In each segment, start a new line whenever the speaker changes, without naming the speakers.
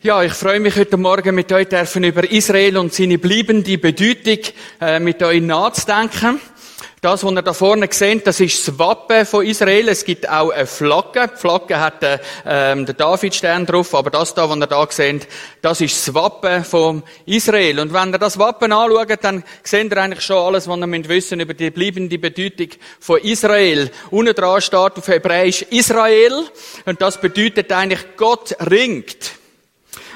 Ja, ich freue mich heute Morgen mit euch dürfen über Israel und seine bleibende Bedeutung äh, mit euch nachzudenken. Das, was ihr da vorne seht, das ist das Wappen von Israel. Es gibt auch eine Flagge. Die Flagge hat äh, ähm, den Davidstern drauf, aber das da, was ihr da seht, das ist das Wappen von Israel. Und wenn ihr das Wappen anschaut, dann seht ihr eigentlich schon alles, was ihr müsst wissen über die bleibende Bedeutung von Israel. Unten dran steht auf Hebräisch Israel und das bedeutet eigentlich Gott ringt.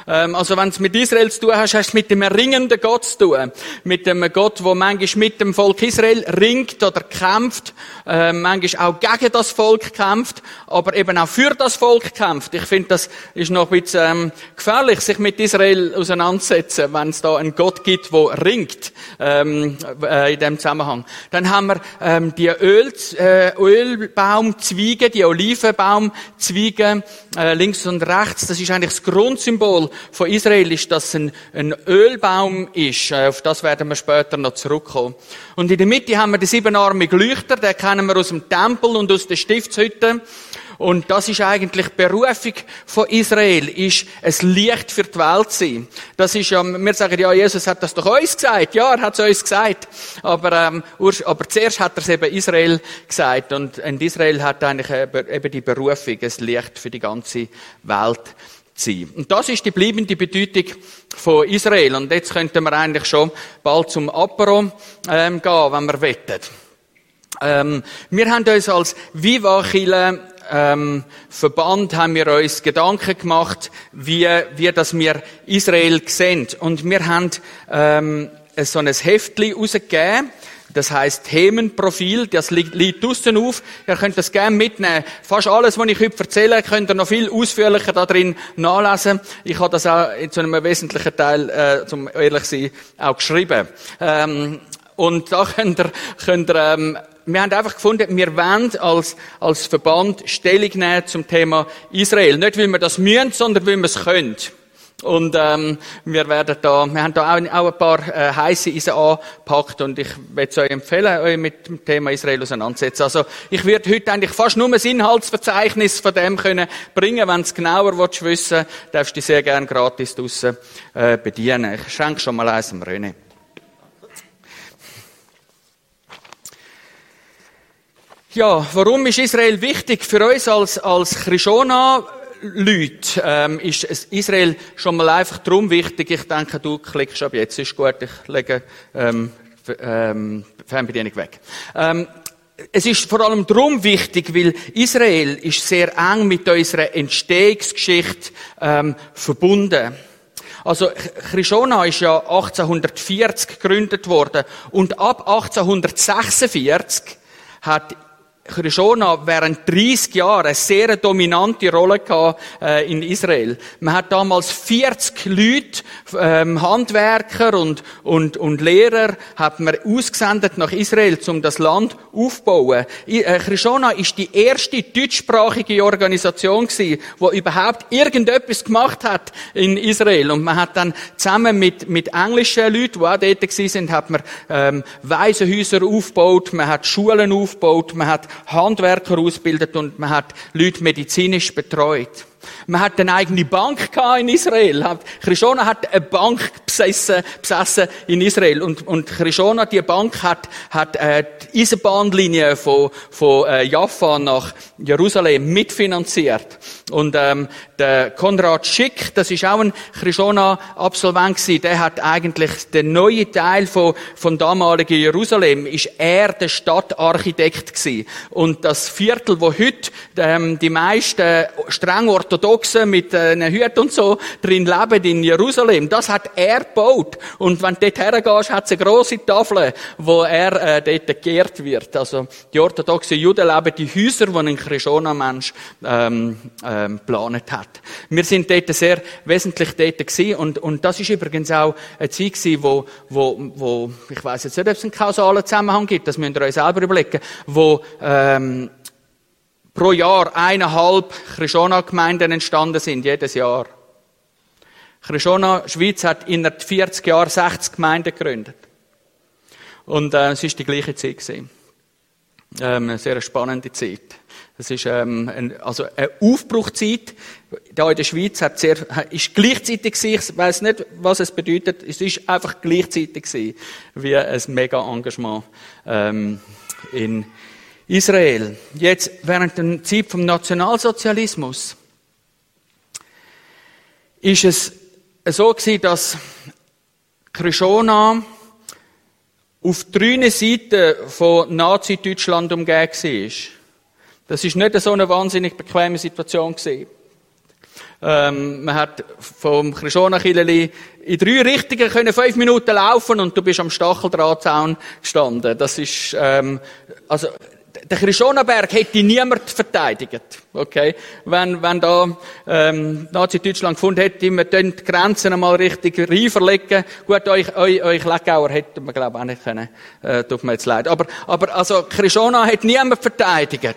Ähm, also wenn es mit Israel zu tun hast, hast du mit dem erringenden Gott zu tun. Mit dem Gott, der manchmal mit dem Volk Israel ringt oder kämpft, äh, manchmal auch gegen das Volk kämpft, aber eben auch für das Volk kämpft. Ich finde, das ist noch ein bisschen ähm, gefährlich, sich mit Israel auseinanderzusetzen, wenn es da einen Gott gibt, der ringt ähm, äh, in dem Zusammenhang. Dann haben wir ähm, die Öl, äh, Ölbaumzweige, die Olivenbaumzweige äh, links und rechts. Das ist eigentlich das Grundsymbol von Israel ist, dass ein, ein Ölbaum ist. Äh, auf das werden wir später noch zurückkommen. Und in der Mitte haben wir den siebenarmigen Leuchter, den kennen wir aus dem Tempel und aus der Stiftshütte. Und das ist eigentlich die Berufung von Israel, ist es Licht für die Welt zu sein. Das ist ja, wir sagen ja, Jesus hat das doch uns gesagt. Ja, er hat es uns gesagt. Aber, ähm, aber zuerst hat er es eben Israel gesagt. Und Israel hat eigentlich eben die Berufung, es Licht für die ganze Welt sein. Und das ist die bleibende Bedeutung von Israel. Und jetzt könnten wir eigentlich schon bald zum Apero ähm, gehen, wenn wir wettet. Ähm, wir haben uns als Viva ähm, Verband haben wir uns Gedanken gemacht, wie, wie das wir Israel sehen. Und wir haben ähm, so ein Heftli rausgegeben, das heißt Themenprofil, das liegt, liegt draussen auf. Ihr könnt das gerne mitnehmen. Fast alles, was ich heute erzähle, könnt ihr noch viel ausführlicher da drin nachlesen. Ich habe das auch zu einem wesentlichen Teil, äh, zum ehrlich sein, auch geschrieben. Ähm, und da könnt ihr, könnt ihr ähm, wir haben einfach gefunden, wir wollen als, als Verband Stellung nehmen zum Thema Israel. Nicht, weil wir das müssen, sondern weil wir es können. Und ähm, wir werden da, wir haben da auch, auch ein paar äh, heiße Eisen angepackt und ich würde es euch empfehlen, euch mit dem Thema Israel auseinandersetzen. Also ich werde heute eigentlich fast nur ein Inhaltsverzeichnis von dem können bringen. Wenn du genauer willst wissen, darfst du dich sehr gerne gratis draussen äh, bedienen. Ich schenke schon mal eins am René. Ja, warum ist Israel wichtig für uns als, als Krishona? Leute ähm, ist Israel schon mal einfach darum wichtig. Ich denke, du klickst ab jetzt, ist gut, ich lege ähm, ähm, Fernbedienung weg. Ähm, es ist vor allem darum wichtig, weil Israel ist sehr eng mit unserer Entstehungsgeschichte ähm, verbunden. Also Krishona ist ja 1840 gegründet worden und ab 1846 hat Krishona während 30 Jahren eine sehr dominante Rolle gehabt, äh, in Israel. Man hat damals 40 Leute, ähm, Handwerker und, und, und Lehrer, hat man ausgesendet nach Israel, um das Land aufzubauen. Äh, Krishona ist die erste deutschsprachige Organisation gewesen, die überhaupt irgendetwas gemacht hat in Israel. Und man hat dann zusammen mit, mit englischen Leuten, die auch dort gewesen sind, hat man ähm, Waisenhäuser aufgebaut, man hat Schulen aufgebaut, man hat Handwerker ausgebildet und man hat Leute medizinisch betreut. Man hat eine eigene Bank in Israel. Krishona hat eine Bank besessen, besessen in Israel. Und, und Krishona, die Bank hat, hat äh, die Eisenbahnlinie von, von äh, Jaffa nach Jerusalem mitfinanziert. Und ähm, der Konrad Schick, das ist auch ein Krishona-Absolvent gewesen, der hat eigentlich den neuen Teil von, von damaligen Jerusalem, ist er der Stadtarchitekt gewesen. Und das Viertel, wo heute ähm, die meisten streng Orthodoxen mit äh, einer Hüte und so drin leben in Jerusalem, das hat er gebaut. Und wenn du dort hergehst, hat es eine grosse Tafel, wo er äh, dort geehrt wird. Also die orthodoxen Juden leben die Häuser, die ein Krishona-Mensch ähm, ähm, geplant hat. Wir sind dort sehr wesentlich dort gewesen und, und das ist übrigens auch eine Zeit gewesen, wo, wo, wo ich weiß jetzt nicht, ob es einen kausalen Zusammenhang gibt, das müsst ihr euch selber überlegen, wo ähm, pro Jahr eineinhalb Krishona-Gemeinden entstanden sind, jedes Jahr. Krishona Schweiz hat in 40 Jahren 60 Gemeinden gegründet. Und äh, es ist die gleiche Zeit gewesen. Ähm, eine sehr spannende Zeit. Das ist ähm, ein, also eine Aufbruchzeit. Da in der Schweiz hat sehr, ist gleichzeitig gewesen, ich weiß nicht, was es bedeutet. Es ist einfach gleichzeitig gewesen, wie ein mega Engagement ähm, in Israel. Jetzt während der Zeit vom Nationalsozialismus ist es so gewesen, dass Krishona auf drei Seiten von Nazi-Deutschland umgeben war. Das ist nicht so eine wahnsinnig bequeme Situation gewesen. Ähm, man hat vom Krishona-Killeli in drei Richtungen können fünf Minuten laufen und du bist am Stacheldrahtzaun gestanden. Das ist, ähm, also, der Krishona-Berg hätte niemand verteidigt. Okay? Wenn, wenn da, ähm, Nazi-Deutschland gefunden hätte, wir die Grenzen einmal richtig reinverlegen. Gut, euch, euch, euch Leckauer hätten wir, glaube ich, auch nicht können. Äh, tut mir jetzt leid. Aber, aber, also, Krishona hätte niemand verteidigt.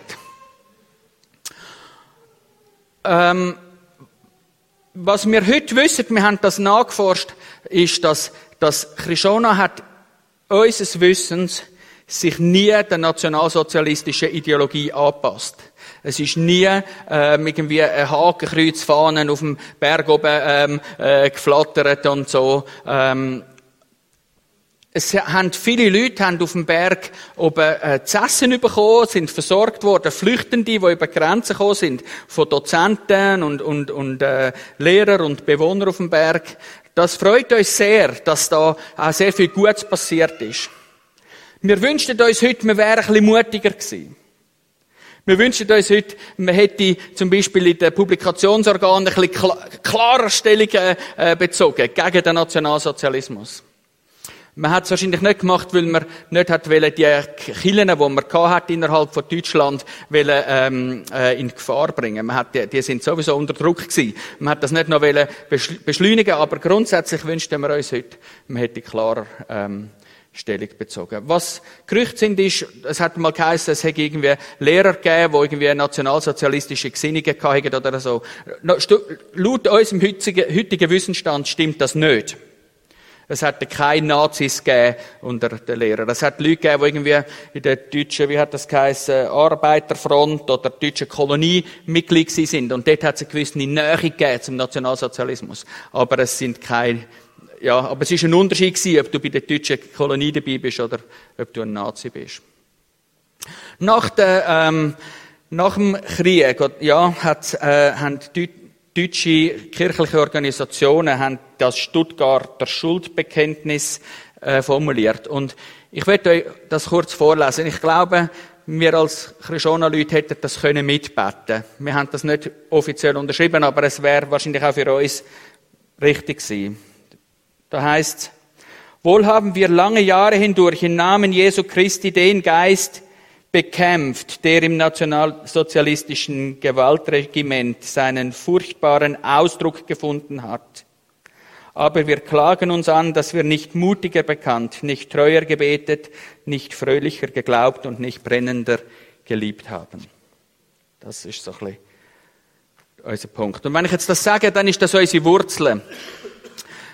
Ähm, was wir heute wissen, wir haben das nachgeforscht, ist, dass, dass Krishona hat unseres Wissens sich nie der nationalsozialistischen Ideologie anpasst. Es ist nie ähm, irgendwie ein Hakenkreuzfahnen auf dem Berg oben ähm, äh, geflattert und so. Ähm, es haben viele Leute haben auf dem Berg oben äh, zu essen bekommen, sind versorgt worden, Flüchtende, die über Grenzen gekommen sind, von Dozenten und, und, und äh, Lehrer und Bewohner auf dem Berg. Das freut uns sehr, dass da auch sehr viel Gutes passiert ist. Wir wünschten uns heute, wir wären ein bisschen mutiger gewesen. Wir wünschen uns heute, man hätte zum Beispiel in den Publikationsorganen ein bisschen klarer Stellungen äh, bezogen gegen den Nationalsozialismus. Man hat es wahrscheinlich nicht gemacht, weil man nicht hat die Killen, die man hat innerhalb von Deutschland, wollen, ähm, äh, in Gefahr bringen. Man hat, die, die sind sowieso unter Druck gewesen. Man hat das nicht noch wollen beschleunigen, aber grundsätzlich wünschten wir uns heute, man hätte klarer, ähm, Stellung bezogen. Was Gerüchte sind, ist, es hat mal geheißen, es hätte irgendwie Lehrer gegeben, die irgendwie nationalsozialistische Gesinnungen hatten oder so. Laut unserem heutigen, heutigen Wissensstand stimmt das nicht. Es hat keine Nazis gegeben unter den Lehrern. Es hat Leute gegeben, die irgendwie in der deutschen, wie hat das geheißen, Arbeiterfront oder deutschen Kolonie Mitglied sind. Und dort hat es eine gewisse Nähe gegeben zum Nationalsozialismus. Aber es sind keine, ja, aber es ist ein Unterschied gewesen, ob du bei der deutschen Kolonie dabei bist oder ob du ein Nazi bist. Nach der, ähm, nach dem Krieg, ja, hat, äh, haben deutsche kirchliche Organisationen haben das Stuttgarter Schuldbekenntnis äh, formuliert. Und ich werde euch das kurz vorlesen. Ich glaube, wir als Christianer-Leute hätten das können mitbeten. Wir haben das nicht offiziell unterschrieben, aber es wäre wahrscheinlich auch für uns richtig gewesen. Da heißt, wohl haben wir lange Jahre hindurch im Namen Jesu Christi den Geist bekämpft, der im nationalsozialistischen Gewaltregiment seinen furchtbaren Ausdruck gefunden hat. Aber wir klagen uns an, dass wir nicht mutiger bekannt, nicht treuer gebetet, nicht fröhlicher geglaubt und nicht brennender geliebt haben. Das ist so ein bisschen unser Punkt. Und wenn ich jetzt das sage, dann ist das unsere Wurzeln.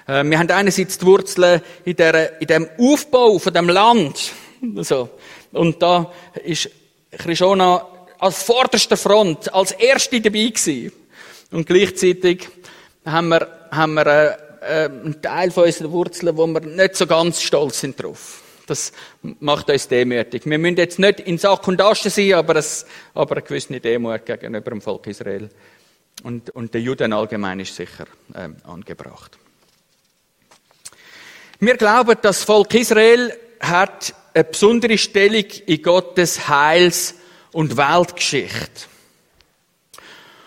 Äh, wir haben einerseits die Wurzeln in, der, in dem Aufbau von dem Land. So. Und da ist Krishona als vorderster Front, als Erste dabei gewesen. Und gleichzeitig haben wir, haben wir äh, äh, einen Teil von unseren Wurzeln, wo wir nicht so ganz stolz sind drauf. Das macht uns demütig. Wir müssen jetzt nicht in Sack und Asche sein, aber, es, aber eine gewisse Demut gegenüber dem Volk Israel. Und, und der Juden allgemein ist sicher ähm, angebracht. Wir glauben, das Volk Israel hat eine besondere Stellung in Gottes Heils- und Weltgeschichte.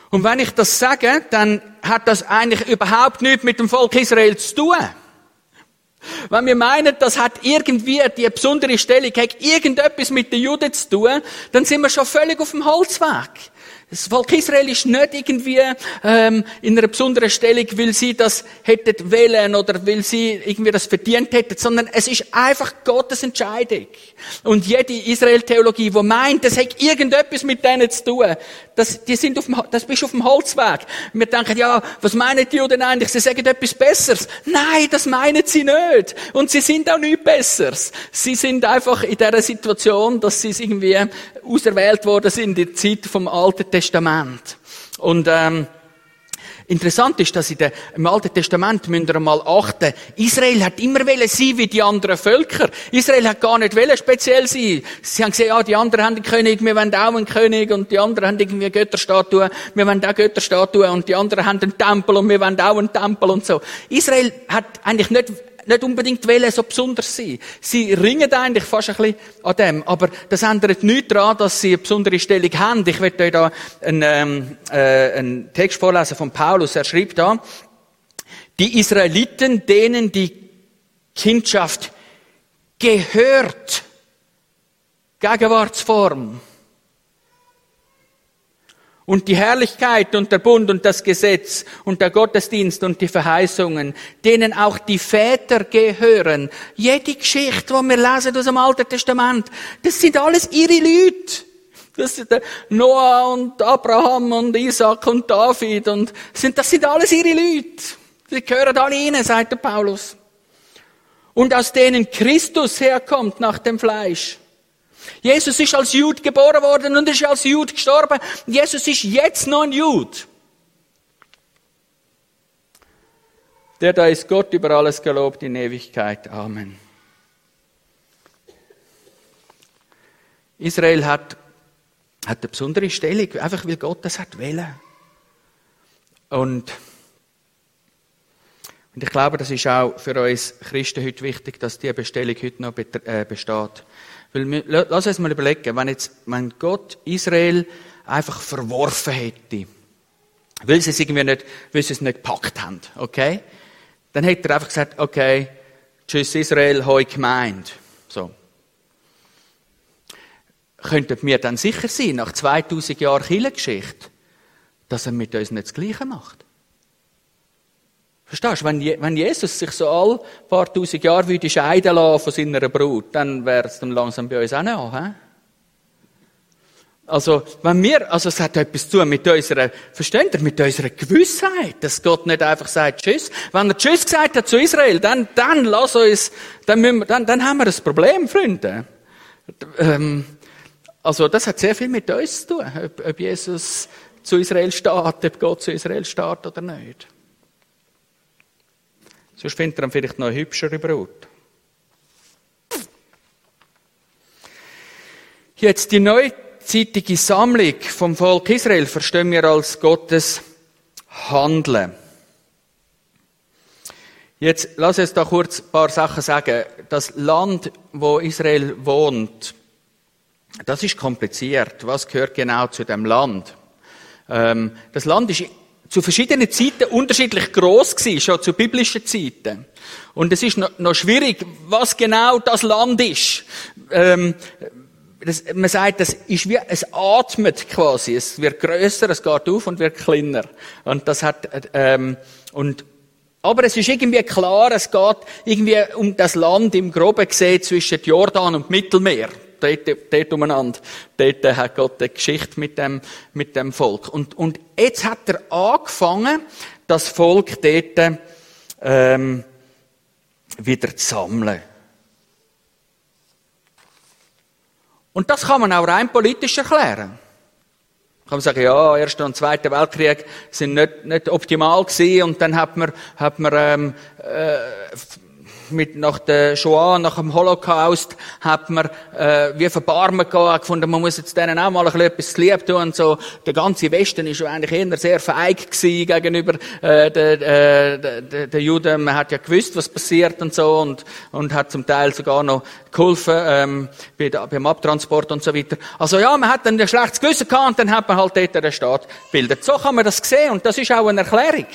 Und wenn ich das sage, dann hat das eigentlich überhaupt nichts mit dem Volk Israel zu tun. Wenn wir meinen, das hat irgendwie die besondere Stellung, hat irgendetwas mit den Juden zu tun, dann sind wir schon völlig auf dem Holzweg. Das Volk Israel ist nicht irgendwie ähm, in einer besonderen Stellung, weil sie das hätten wählen oder weil sie irgendwie das verdient hätten, sondern es ist einfach Gottes Entscheidung. Und jede Israel-Theologie, die meint, das hat irgendetwas mit denen zu tun, das, die sind auf dem, das bist auf dem Holzweg. Wir denken, ja, was meinen die Juden eigentlich? Sie sagen etwas Besseres. Nein, das meinen sie nicht. Und sie sind auch nichts Besseres. Sie sind einfach in dieser Situation, dass sie irgendwie auserwählt worden sind in der Zeit vom Alten Testament. Und, ähm, Interessant ist, dass in der, im Alten Testament müsst ihr mal achten, Israel hat immer wollen sein wie die anderen Völker. Israel hat gar nicht wollen speziell sein. Sie haben gesehen, ja, die anderen haben einen König, wir wollen auch einen König und die anderen haben irgendwie Götterstatuen, wir wollen auch Götterstatuen und die anderen haben einen Tempel und wir wollen auch einen Tempel und so. Israel hat eigentlich nicht nicht unbedingt wollen, so besonders sein. Sie ringen eigentlich fast ein bisschen an dem. Aber das ändert nichts daran, dass sie eine besondere Stellung haben. Ich werde euch da einen, ähm, äh, einen Text vorlesen von Paulus. Er schreibt da, die Israeliten, denen die Kindschaft gehört, Gegenwartsform, und die Herrlichkeit und der Bund und das Gesetz und der Gottesdienst und die Verheißungen, denen auch die Väter gehören. Jede Geschichte, die wir lesen aus dem Alten Testament, das sind alles ihre Leute. Das sind Noah und Abraham und Isaac und David und sind, das sind alles ihre Leute. Sie gehören alle ihnen, sagt der Paulus. Und aus denen Christus herkommt nach dem Fleisch. Jesus ist als Jude geboren worden und ist als Jude gestorben. Jesus ist jetzt noch ein Jude. Der da ist Gott über alles gelobt in Ewigkeit. Amen. Israel hat, hat eine besondere Stellung, einfach weil Gott das hat wollen. Und, und ich glaube, das ist auch für uns Christen heute wichtig, dass diese Bestellung heute noch äh, besteht. Weil wir, lass uns mal überlegen, wenn jetzt, wenn Gott Israel einfach verworfen hätte, weil sie es irgendwie nicht, weil sie es nicht gepackt haben, okay? Dann hätte er einfach gesagt, okay, tschüss Israel, hoi gemeint. So. Könnten wir dann sicher sein, nach 2000 Jahren Kirchengeschichte, dass er mit uns nicht das Gleiche macht? Verstehst du? Wenn, wenn Jesus sich so all paar tausend Jahre würde scheiden lassen von seiner Brut, dann wäre es dann langsam bei uns auch noch, he? Also, wenn wir, also es hat etwas zu mit unserer, versteht ihr, mit unserer Gewissheit, dass Gott nicht einfach sagt Tschüss. Wenn er Tschüss gesagt hat zu Israel, dann, dann lass uns, dann, müssen wir, dann, dann haben wir ein Problem, Freunde. Ähm, also, das hat sehr viel mit uns zu tun, ob, ob Jesus zu Israel steht, ob Gott zu Israel steht oder nicht. Sonst findet er vielleicht noch hübschere Brut. Jetzt die neuzeitige Sammlung vom Volk Israel verstehen wir als Gottes Handeln. Jetzt lass uns da kurz ein paar Sachen sagen. Das Land, wo Israel wohnt, das ist kompliziert. Was gehört genau zu dem Land? Ähm, das Land ist zu verschiedenen Zeiten unterschiedlich groß gewesen, schon zu biblischen Zeiten. Und es ist noch, noch schwierig, was genau das Land ist. Ähm, das, man sagt, das ist wie, es atmet quasi. Es wird größer, es geht auf und wird kleiner. Und das hat, ähm, und, aber es ist irgendwie klar, es geht irgendwie um das Land im Groben gesehen zwischen Jordan und Mittelmeer dort, umeinander. Dort hat Gott eine Geschichte mit dem, mit dem Volk. Und, und jetzt hat er angefangen, das Volk dort ähm, wieder zu sammeln. Und das kann man auch rein politisch erklären. Kann man sagen, ja, Erster und Zweiter Weltkrieg sind nicht, nicht optimal gewesen und dann hat man, hat man ähm, äh, mit, nach der Shoah, nach dem Holocaust, hat man, äh, wie verbarmen gehabt, gefunden, man muss jetzt denen auch mal ein bisschen etwas lieb tun und so. Der ganze Westen ist eigentlich eher sehr feig gewesen gegenüber, äh, den, äh, den Juden. Man hat ja gewusst, was passiert und so und, und hat zum Teil sogar noch geholfen, ähm, bei, beim Abtransport und so weiter. Also ja, man hat dann ein schlechtes Gewissen gehabt und dann hat man halt dort den Staat gebildet. So kann man das sehen und das ist auch eine Erklärung.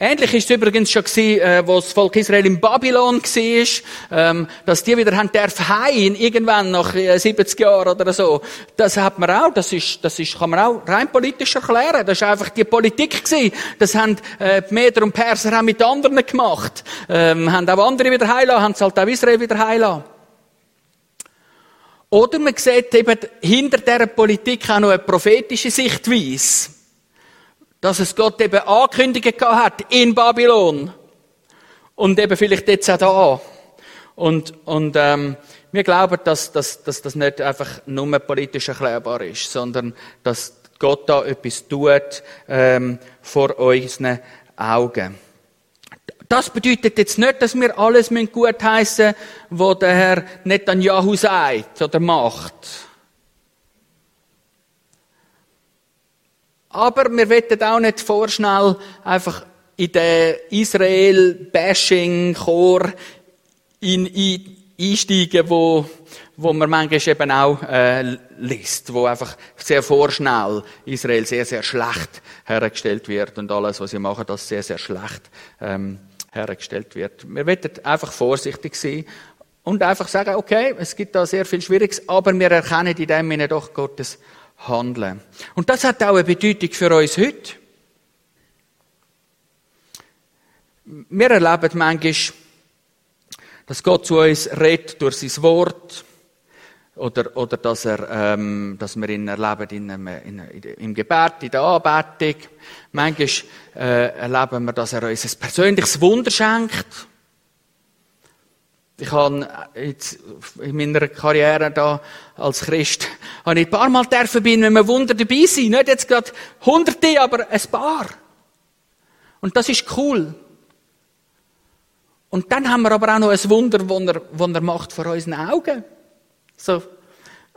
Ähnlich ist es übrigens schon gewesen, äh, wo das Volk Israel in Babylon war, ähm, dass die wieder haben dürfen heim, irgendwann nach äh, 70 Jahren oder so. Das hat man auch, das ist, das ist, kann man auch rein politisch erklären. Das ist einfach die Politik gewesen. Das haben äh, die Meder und Perser auch mit anderen gemacht. Ähm, haben auch andere wieder heilen, haben es halt auch Israel wieder heilen. Oder man sieht eben hinter dieser Politik auch noch eine prophetische Sichtweise dass es Gott eben angekündigt hat in Babylon. Und eben vielleicht jetzt auch da. Und, und ähm, wir glauben, dass, dass, dass das nicht einfach nur politisch erklärbar ist, sondern dass Gott da etwas tut ähm, vor unseren Augen. Das bedeutet jetzt nicht, dass wir alles gut heißen, was der Herr Netanyahu sagt oder macht. Aber wir wollen auch nicht vorschnell einfach in den Israel-Bashing-Chor einsteigen, wo, wo man manchmal eben auch äh, liest, wo einfach sehr vorschnell Israel sehr, sehr schlecht hergestellt wird und alles, was sie machen, das sehr, sehr schlecht ähm, hergestellt wird. Wir wollen einfach vorsichtig sein und einfach sagen, okay, es gibt da sehr viel Schwieriges, aber wir erkennen in dem Sinne doch Gottes handeln. Und das hat auch eine Bedeutung für uns heute. Wir erleben manchmal, dass Gott zu uns redet durch sein Wort oder, oder dass, er, ähm, dass wir ihn erleben in einem, in, im Gebet, in der Anbetung. Manchmal äh, erleben wir, dass er uns ein persönliches Wunder schenkt. Ich habe jetzt in meiner Karriere da als Christ habe ich ein paar Mal dürfen bei einem Wunder dabei sein. Nicht jetzt gerade Hunderte, aber ein paar. Und das ist cool. Und dann haben wir aber auch noch ein Wunder, das er, das er macht vor unseren Augen. So,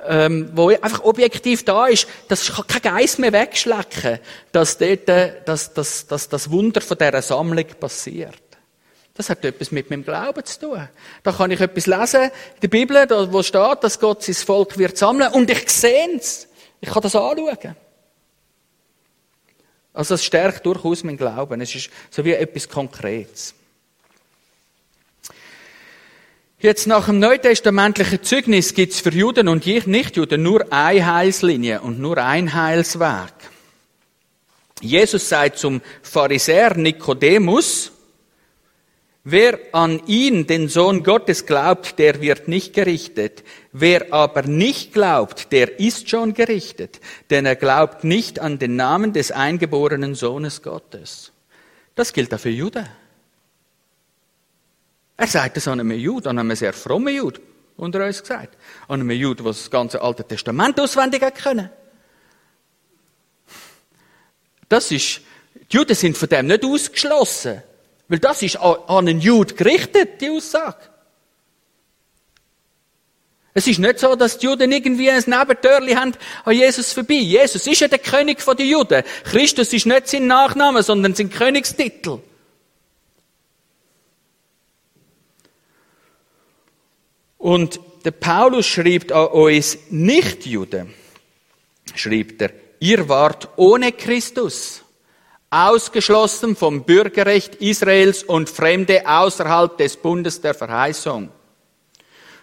ähm, wo einfach objektiv da ist, das kann kein Geist mehr wegschlecken, dass dort, äh, dass, dass, dass das Wunder von dieser Sammlung passiert. Das hat etwas mit meinem Glauben zu tun. Da kann ich etwas lesen in der Bibel, wo steht, dass Gott sein Volk wird sammeln und ich sehe es. Ich kann das anschauen. Also es stärkt durchaus mein Glauben. Es ist so wie etwas Konkretes. Jetzt nach dem neutestamentlichen Zeugnis gibt es für Juden und Nichtjuden nur eine Heilslinie und nur ein Heilsweg. Jesus sagt zum Pharisäer Nikodemus, Wer an ihn, den Sohn Gottes, glaubt, der wird nicht gerichtet. Wer aber nicht glaubt, der ist schon gerichtet, denn er glaubt nicht an den Namen des eingeborenen Sohnes Gottes. Das gilt auch für Juden. Er sagt es an einem Jude, an einem sehr frommen Jude, unter uns gesagt. An einem Jude, der das ganze Alte Testament auswendig hat können. Das ist, die Juden sind von dem nicht ausgeschlossen. Weil das ist an einen Jude gerichtet, die Aussage. Es ist nicht so, dass die Juden irgendwie ein Nebentörli haben an Jesus vorbei. Jesus ist ja der König der Juden. Christus ist nicht sein Nachname, sondern sein Königstitel. Und der Paulus schreibt an uns Nicht-Juden, schreibt er, ihr wart ohne Christus ausgeschlossen vom Bürgerrecht Israels und Fremde außerhalb des Bundes der Verheißung.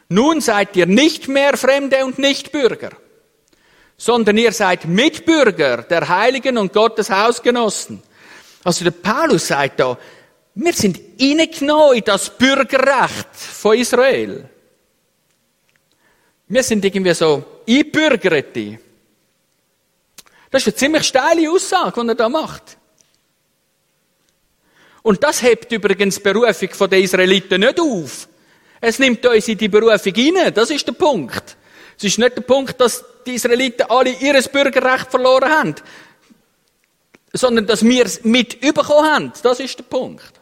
Nun seid ihr nicht mehr Fremde und nicht Bürger, sondern ihr seid Mitbürger der Heiligen und Gottes Hausgenossen. Also der Paulus sagt da, wir sind reingenommen in das Bürgerrecht von Israel. Wir sind irgendwie so Einbürgerte. Das ist eine ziemlich steile Aussage, die er da macht. Und das hebt übrigens die Berufung der Israeliten nicht auf. Es nimmt uns in die Berufung hinein. Das ist der Punkt. Es ist nicht der Punkt, dass die Israeliten alle ihr Bürgerrecht verloren haben, sondern dass wir es mit bekommen haben. Das ist der Punkt.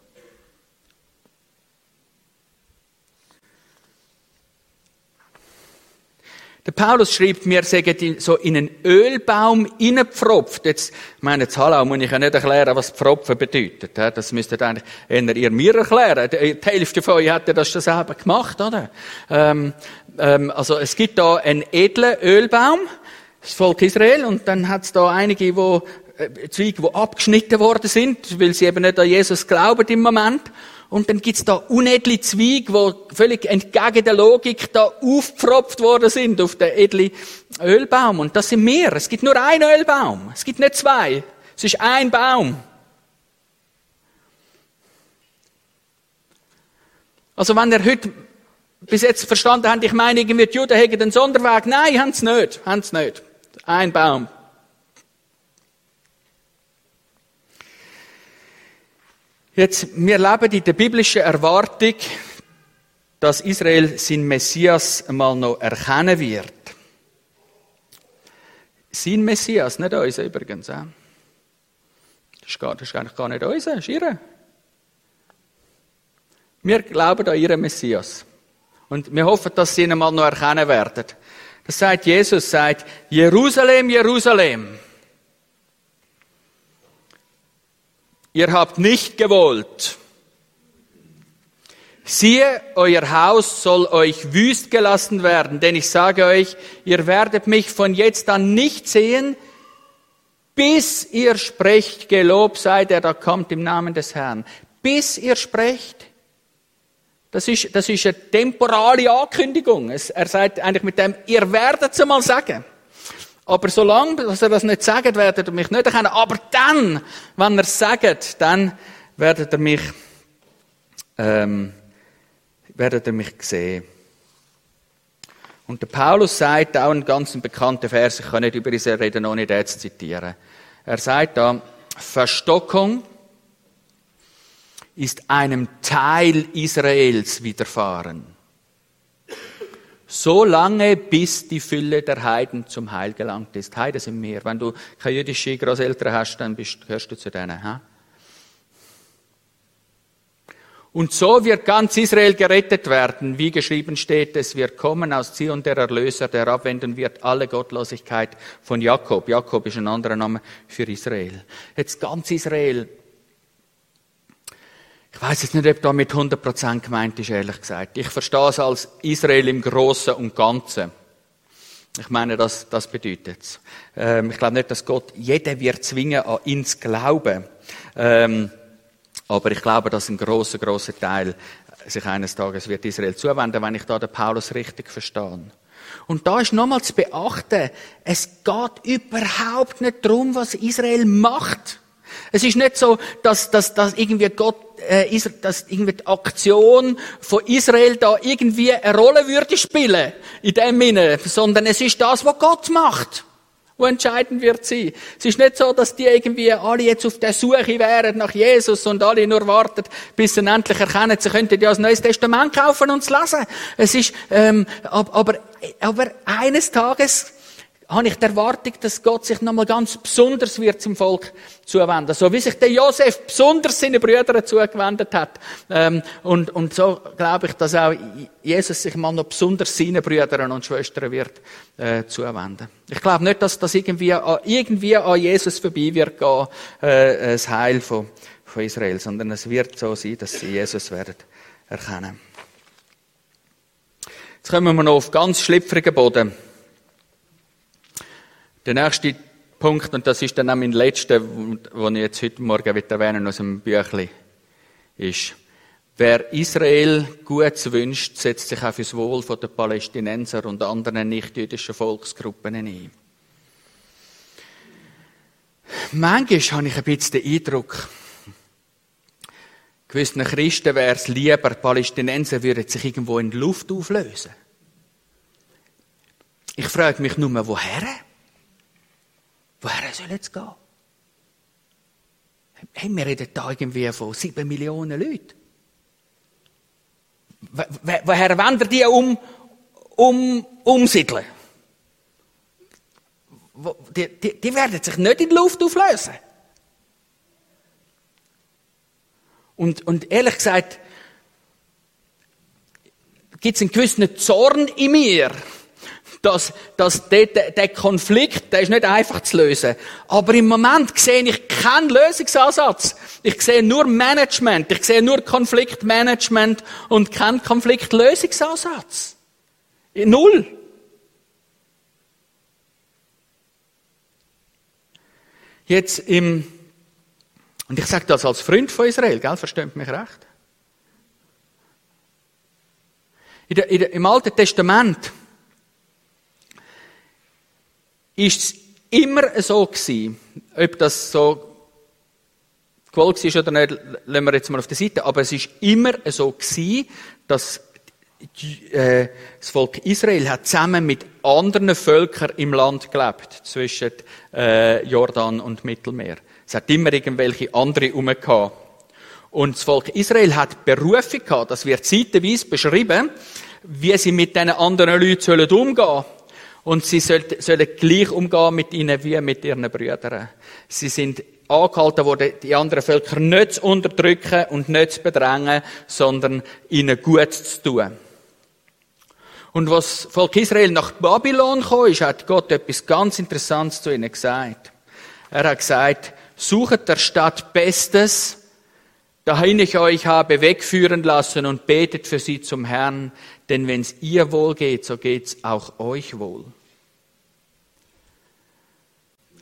Der Paulus schreibt, wir sagen so in einen Ölbaum hineingepfropft. Jetzt, ich meine, jetzt Hallau muss ich ja nicht erklären, was Pfropfen bedeutet. Das müsstet eigentlich ihr mir erklären. Die Hälfte von euch hat ja das schon selber gemacht, oder? Ähm, ähm, also es gibt da einen edlen Ölbaum, das Volk Israel, und dann hat es da einige, die äh, Zweige, die abgeschnitten worden sind, weil sie eben nicht an Jesus glauben im Moment. Und dann gibt's da unedle Zweige, die völlig entgegen der Logik da aufgepfropft worden sind auf den edlen Ölbaum. Und das sind wir. Es gibt nur einen Ölbaum. Es gibt nicht zwei. Es ist ein Baum. Also wenn ihr heute bis jetzt verstanden habt, ich meine, irgendwie die Juden hätten einen Sonderweg. Nein, haben sie nicht. Haben sie nicht. Ein Baum. Jetzt, wir leben in der biblischen Erwartung, dass Israel sein Messias einmal noch erkennen wird. Sein Messias, nicht unser übrigens. Das ist, gar, das ist eigentlich gar nicht unser, das ist ihre. Wir glauben an ihren Messias. Und wir hoffen, dass sie ihn einmal noch erkennen werden. Das sagt Jesus, sagt, Jerusalem, Jerusalem. Ihr habt nicht gewollt. Siehe, euer Haus soll euch wüst gelassen werden, denn ich sage euch, ihr werdet mich von jetzt an nicht sehen, bis ihr sprecht, gelobt sei der da kommt im Namen des Herrn. Bis ihr sprecht. Das ist, das ist eine temporale Ankündigung. Er sagt eigentlich mit dem, ihr werdet es mal sagen. Aber solange dass er das nicht sagt, werdet ihr mich nicht erkennen. Aber dann, wenn er es sagt, dann werdet ihr mich, ähm, werdet ihr mich sehen. Und der Paulus sagt auch einen ganz bekannten Vers, ich kann nicht über diese reden, ohne den zu zitieren. Er sagt da, Verstockung ist einem Teil Israels widerfahren so lange, bis die Fülle der Heiden zum Heil gelangt ist. Heiden sind mehr. Wenn du keine jüdische Großeltern hast, dann bist, gehörst du zu denen. Ha? Und so wird ganz Israel gerettet werden, wie geschrieben steht, es wird kommen aus Zion der Erlöser, der abwenden wird alle Gottlosigkeit von Jakob. Jakob ist ein anderer Name für Israel. Jetzt ganz Israel ich weiß jetzt nicht, ob da mit 100% gemeint ist, ehrlich gesagt. Ich verstehe es als Israel im Großen und Ganzen. Ich meine, das, das bedeutet. Ähm, ich glaube nicht, dass Gott jeden wird zwingen, an ihn zu glauben. Ähm, aber ich glaube, dass ein großer, großer Teil sich eines Tages wird Israel zuwenden, wenn ich da den Paulus richtig verstehe. Und da ist nochmal zu beachten, es geht überhaupt nicht darum, was Israel macht. Es ist nicht so, dass, dass, dass irgendwie Gott, äh, dass irgendwie die Aktion von Israel da irgendwie eine Rolle würde spielen in dem Sinne, sondern es ist das, was Gott macht, wo entscheidend wird sein. Es ist nicht so, dass die irgendwie alle jetzt auf der Suche wären nach Jesus und alle nur warten, bis sie ihn endlich erkennen, sie könnten ja das Neues Testament kaufen und es lesen. Es ist, ähm, aber, aber eines Tages habe ich die Erwartung, dass Gott sich nochmal ganz besonders wird zum Volk zuwenden. So wie sich der Josef besonders seinen Brüdern zugewendet hat. Ähm, und, und so glaube ich, dass auch Jesus sich mal noch besonders seinen Brüdern und Schwestern wird äh, zuwenden. Ich glaube nicht, dass das irgendwie, an, irgendwie an Jesus vorbei wird gehen, äh, das Heil von, von Israel, sondern es wird so sein, dass sie Jesus werden erkennen. Jetzt kommen wir noch auf ganz schlüpfrigen Boden. Der nächste Punkt, und das ist dann auch mein letzter, den ich jetzt heute Morgen erwähnen aus dem Büchlein, ist, wer Israel gut wünscht, setzt sich auch fürs Wohl der Palästinenser und anderen nicht-jüdischen Volksgruppen ein. Manchmal habe ich ein bisschen den Eindruck, gewissen Christen wäre es lieber, die Palästinenser würden sich irgendwo in die Luft auflösen. Ich frage mich nur, woher? Woher soll jetzt gehen? Hey, wir reden da irgendwie von sieben Millionen Leuten. Woher wollen wir die um, um, umsiedeln? Die, die, die werden sich nicht in die Luft auflösen. Und, und ehrlich gesagt, gibt es einen gewissen Zorn in mir dass, dass der, der Konflikt, der ist nicht einfach zu lösen. Aber im Moment sehe ich keinen Lösungsansatz. Ich sehe nur Management. Ich sehe nur Konfliktmanagement und keinen Konfliktlösungsansatz. Null. Jetzt im, und ich sage das als Freund von Israel, gell, versteht mich recht? In der, in der, Im Alten Testament ist es immer so gewesen, ob das so gewollt ist oder nicht, lassen wir jetzt mal auf der Seite, aber es ist immer so gewesen, dass äh, das Volk Israel hat zusammen mit anderen Völkern im Land gelebt, zwischen äh, Jordan und Mittelmeer. Es hat immer irgendwelche andere herum gehabt. Und das Volk Israel hat Berufung gehabt, das wird zeitweise beschrieben, wie sie mit diesen anderen Leuten sollen umgehen Und sie sollen, gleich umgehen mit ihnen wie mit ihren Brüdern. Sie sind angehalten worden, die anderen Völker nicht zu unterdrücken und nicht zu bedrängen, sondern ihnen gut zu tun. Und was Volk Israel nach Babylon kam, ist, hat Gott etwas ganz Interessantes zu ihnen gesagt. Er hat gesagt, suchet der Stadt Bestes, dahin ich euch habe wegführen lassen und betet für sie zum Herrn, denn wenn's ihr wohl geht, so geht's auch euch wohl.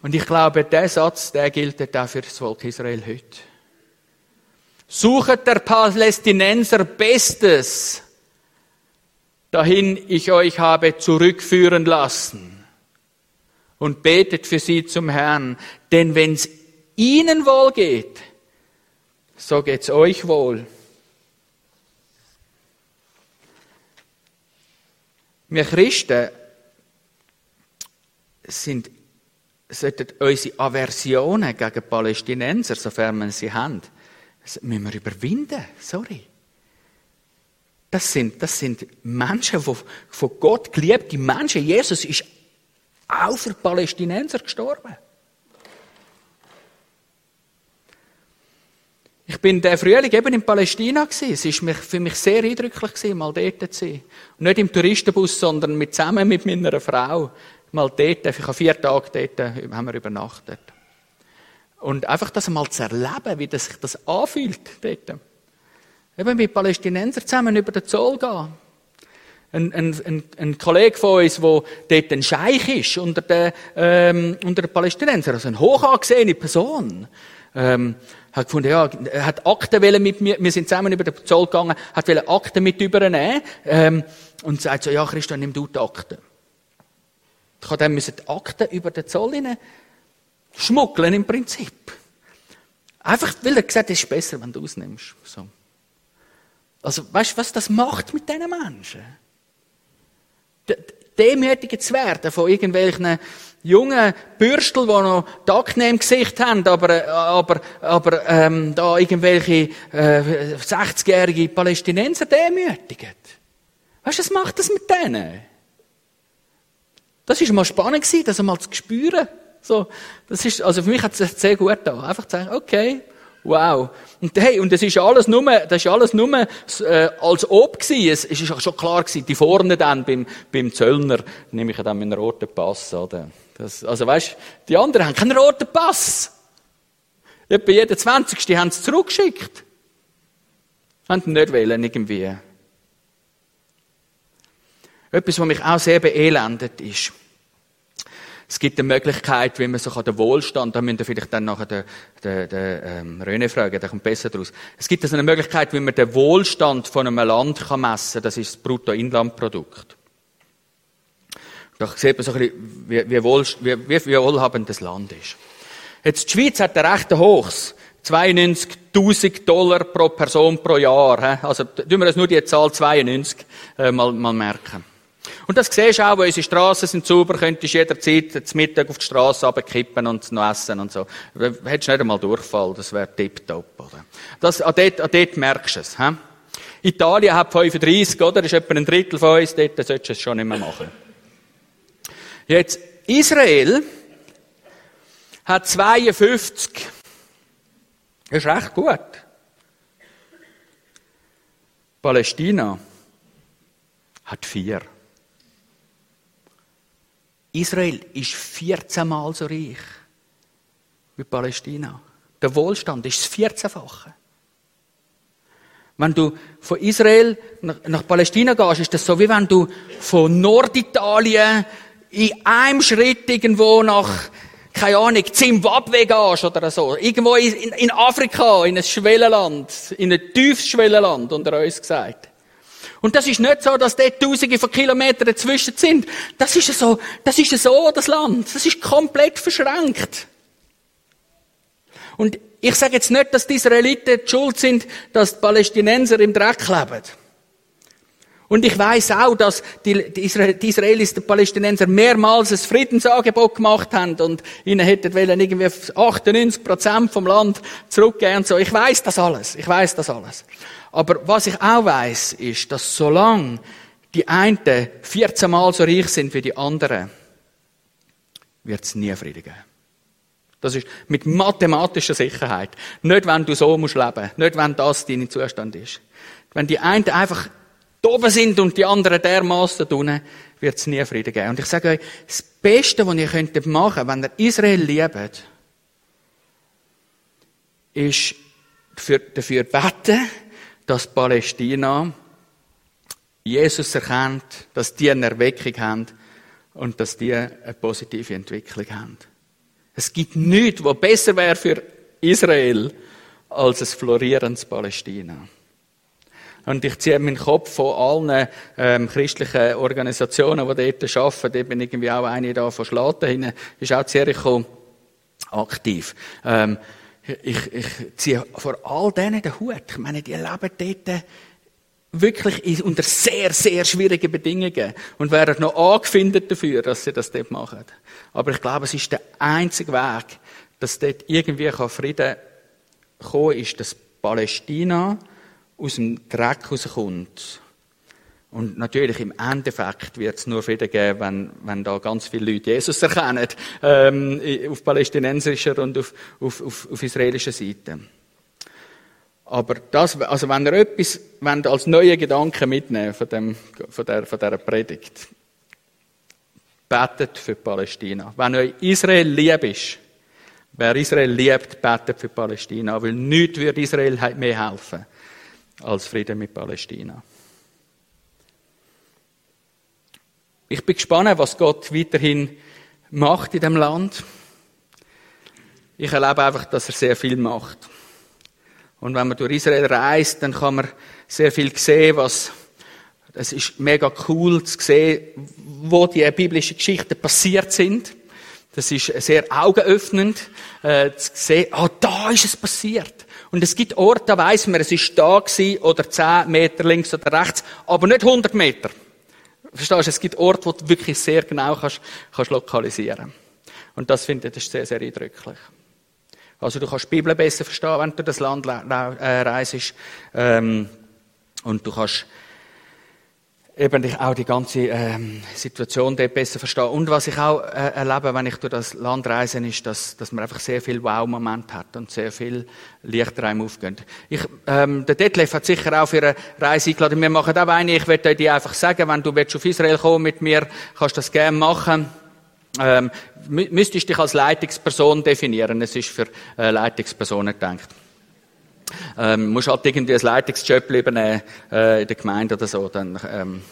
Und ich glaube, der Satz, der gilt auch für das Volk Israel heute. Suchet der Palästinenser Bestes, dahin ich euch habe zurückführen lassen. Und betet für sie zum Herrn, denn wenn's ihnen wohl geht, so geht's euch wohl. Wir Christen sind, sollten unsere Aversionen gegen Palästinenser, sofern wir sie haben, müssen wir überwinden. Sorry. Das sind, das sind Menschen, die von Gott geliebte Menschen. Jesus ist auch für Palästinenser gestorben. Ich bin der Frühling eben in Palästina gewesen. Es war für mich sehr eindrücklich gewesen, mal dort zu sein. Und nicht im Touristenbus, sondern mit, zusammen mit meiner Frau. Mal dort, ich habe vier Tage dort, haben wir übernachtet. Und einfach das mal zu erleben, wie das sich das anfühlt dort. Eben mit Palästinensern zusammen über den Zoll gehen. Ein, ein, ein, ein Kollege von uns, der dort ein Scheich ist unter den, ähm, unter den Palästinensern, also eine hoch angesehene Person, ähm, hat gefunden, ja, er hat Akten mit mir, wir sind zusammen über den Zoll gegangen, hat wollen Akten mit übernehmen, ähm, und sagt so, ja, Christian, nimm du die Akten. Ich habe dann müssen die Akten über den Zoll rein schmuggeln im Prinzip. Einfach, weil er gesagt hat, es ist besser, wenn du ausnimmst. So. Also, weißt du, was das macht mit diesen Menschen? Demütig zu werden von irgendwelchen jungen Bürstel, die noch Tagnehm im Gesicht haben, aber, aber, aber ähm, da irgendwelche äh, 60-jährige Palästinenser demütigen. Weißt du, was macht das mit denen? Das war mal spannend das einmal zu spüren. So, das ist, also für mich hat es sehr gut da. Einfach zu sagen, okay, Wow. Und hey, und das ist alles nur, das ist alles nur äh, als ob gewesen. Es, ist schon klar gewesen, die vorne dann beim, beim Zöllner, nehme ich ja dann meinen roten Pass, oder? Das, also weißt, die anderen haben keinen roten Pass. Etwa jeden 20. Die haben es zurückgeschickt. Haben nicht wählen, irgendwie. Etwas, was mich auch sehr beelendet ist. Es gibt eine Möglichkeit, wie man sich an den Wohlstand, da müsst ihr vielleicht dann nachher den, den, den ähm, René fragen, der kommt besser draus. Es gibt also eine Möglichkeit, wie man den Wohlstand von einem Land kann messen kann. Das ist das Bruttoinlandprodukt. Da sieht man so ein bisschen, wie, wie, wohl, wie, wie, wohlhabend das Land ist. Jetzt, die Schweiz hat ein recht hohes. 92.000 Dollar pro Person pro Jahr. Also, tun wir uns nur die Zahl 92 äh, mal, mal merken. Und das siehst du auch, wo unsere Straßen sind sauber, könntest jederzeit zum Mittag auf die Straße runterkippen und noch essen und so. Hättest nicht einmal Durchfall, das wäre tipptopp, oder? Das, an dort, an dort merkst du es, he? Italien hat 35, oder? Das ist etwa ein Drittel von uns, dort solltest du es schon nicht mehr machen. Jetzt, Israel hat 52. Das ist recht gut. Palästina hat vier. Israel ist 14 Mal so reich wie Palästina. Der Wohlstand ist das 14-fache. Wenn du von Israel nach, Palästina gehst, ist das so, wie wenn du von Norditalien in einem Schritt irgendwo nach, keine Ahnung, Zimbabwe gehst oder so. Irgendwo in, in Afrika, in ein Schwellenland, in ein tiefes Schwellenland, unter uns gesagt. Und das ist nicht so, dass dort Tausende von Kilometern dazwischen sind. Das ist so, das ist so, das Land. Das ist komplett verschränkt. Und ich sage jetzt nicht, dass die Israeliten die schuld sind, dass die Palästinenser im Dreck leben. Und ich weiß auch, dass die, die, Israelis den Palästinenser mehrmals ein Friedensangebot gemacht haben und ihnen hätten wollen irgendwie 98 Prozent vom Land zurückgeben und so. Ich weiß das alles. Ich weiß das alles. Aber was ich auch weiß, ist, dass solange die einen 14 Mal so reich sind wie die anderen, wird es nie Frieden geben. Das ist mit mathematischer Sicherheit. Nicht, wenn du so musst leben. Nicht, wenn das dein Zustand ist. Wenn die einen einfach oben sind und die anderen dermaßen unten, wird es nie Frieden geben. Und ich sage euch, das Beste, was ihr könnt machen wenn ihr Israel liebt, ist dafür, dafür beten, dass Palästina Jesus erkennt, dass die eine Erweckung haben und dass die eine positive Entwicklung haben. Es gibt nichts, was besser wäre für Israel als ein florierendes Palästina. Und ich ziehe meinen Kopf von allen ähm, christlichen Organisationen, die dort arbeiten. Ich bin irgendwie auch eine da von Schlaten hin, ist auch Jericho aktiv. Ähm, ich, ich ziehe vor all denen den Hut. Ich meine, die leben dort wirklich unter sehr, sehr schwierigen Bedingungen und werden noch angefindet dafür, dass sie das dort machen. Aber ich glaube, es ist der einzige Weg, dass dort irgendwie Frieden kommen ist, dass Palästina aus dem Dreck rauskommt. Und natürlich im Endeffekt wird es nur Frieden geben, wenn, wenn da ganz viele Leute Jesus erkennen, ähm, auf palästinensischer und auf, auf, auf, auf israelischer Seite. Aber das, also wenn ihr etwas wenn ihr als neue Gedanken mitnehmen von, dem, von, der, von dieser Predigt, betet für Palästina. Wenn euch Israel lieb ist, wer Israel liebt, betet für Palästina, weil nichts würde Israel mehr helfen als Frieden mit Palästina. Ich bin gespannt, was Gott weiterhin macht in dem Land. Ich erlebe einfach, dass er sehr viel macht. Und wenn man durch Israel reist, dann kann man sehr viel sehen, was es ist mega cool zu sehen, wo die biblischen Geschichten passiert sind. Das ist sehr augenöffnend, äh, zu sehen, ah, da ist es passiert. Und es gibt Orte, da weiss man, es ist da gewesen, oder 10 Meter links oder rechts, aber nicht 100 Meter. Verstehst du? Es gibt Orte, wo du wirklich sehr genau kannst, kannst lokalisieren. Und das finde ich, das ist sehr, sehr eindrücklich. Also du kannst die Bibel besser verstehen, wenn du das Land äh, reist. Ähm, und du kannst eben auch die ganze ähm, Situation dort besser verstehen. Und was ich auch äh, erlebe, wenn ich durch das Land reise, ist, dass, dass man einfach sehr viel Wow-Moment hat und sehr viel Lichter einem aufgehen. Ich, ähm, der Detlef hat sicher auch für eine Reise eingeladen. Wir machen auch eine. Ich werde dir einfach sagen, wenn du willst auf Israel kommen mit mir, kannst du das gerne machen. Ähm, müsstest dich als Leitungsperson definieren. Es ist für äh, Leitungspersonen gedacht. Ähm, musst halt irgendwie ein Leitungsjob übernehmen äh, in der Gemeinde oder so, dann ähm,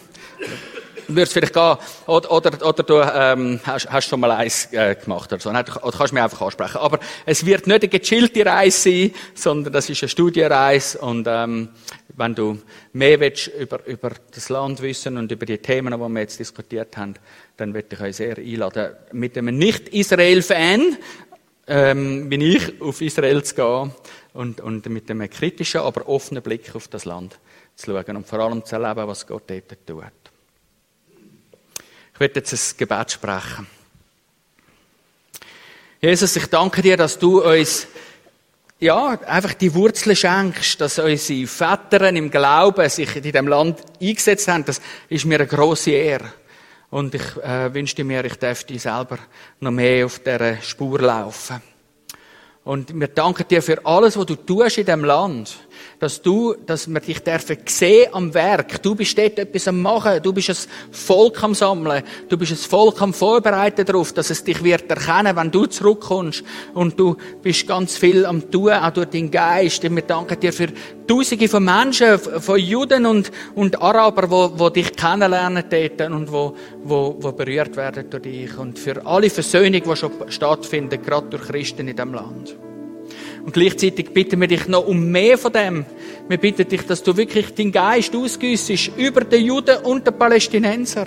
würde es vielleicht gehen. Oder, oder, oder du ähm, hast, hast schon mal eins äh, gemacht oder so. Oder kannst mich einfach ansprechen. Aber es wird nicht eine gechillte Reise sein, sondern das ist eine Studienreise und ähm, wenn du mehr willst über, über das Land wissen und über die Themen, die wir jetzt diskutiert haben, dann würde ich euch sehr einladen, mit einem Nicht-Israel-Fan, ähm, wie ich, auf Israel zu gehen und, und mit einem kritischen, aber offenen Blick auf das Land zu schauen und vor allem zu erleben, was Gott dort tut. Ich werde jetzt ein Gebet sprechen. Jesus, ich danke dir, dass du uns ja, einfach die Wurzeln schenkst, dass unsere Väter im Glauben sich in diesem Land eingesetzt haben, das ist mir eine grosse Ehre. Und ich äh, wünschte mir, ich dürfte selber noch mehr auf dieser Spur laufen. Und wir danken dir für alles, was du tust in diesem Land. Dass du, dass wir dich dürfen sehen am Werk. Du bist dort etwas am Machen. Du bist ein Volk am Sammeln. Du bist ein Volk am Vorbereiten darauf, dass es dich wird erkennen, wenn du zurückkommst. Und du bist ganz viel am Tun, auch durch deinen Geist. Und wir danken dir für Tausende von Menschen, von Juden und, und Araber, wo, wo dich kennenlernen täten und wo, wo, wo berührt werden durch dich. Und für alle Versöhnung, die schon stattfinden, gerade durch Christen in diesem Land. Und gleichzeitig bitten wir dich noch um mehr von dem. Wir bitten dich, dass du wirklich deinen Geist ausgüssest über den Juden und den Palästinenser.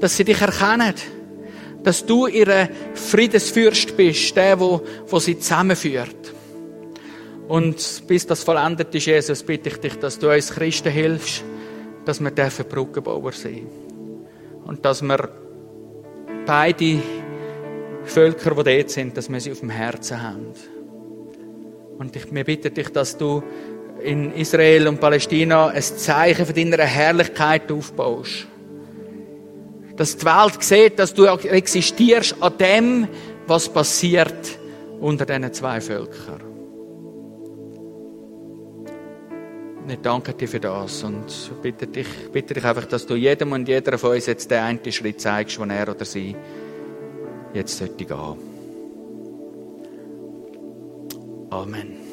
Dass sie dich erkennen. Dass du ihre Friedensfürst bist, der, wo, wo sie zusammenführt. Und bis das vollendet ist, Jesus, bitte ich dich, dass du uns Christen hilfst, dass wir dürfen Brückenbauer sein. Und dass wir beide Völker, die dort sind, dass wir sie auf dem Herzen haben. Und ich, wir bitten dich, dass du in Israel und Palästina ein Zeichen von deiner Herrlichkeit aufbaust. Dass die Welt sieht, dass du existierst an dem, was passiert unter diesen zwei Völkern. Ich danke dir für das und bitte dich, bitte dich einfach, dass du jedem und jeder von uns jetzt den einen Schritt zeigst, wo er oder sie jetzt sollte gehen. Amen.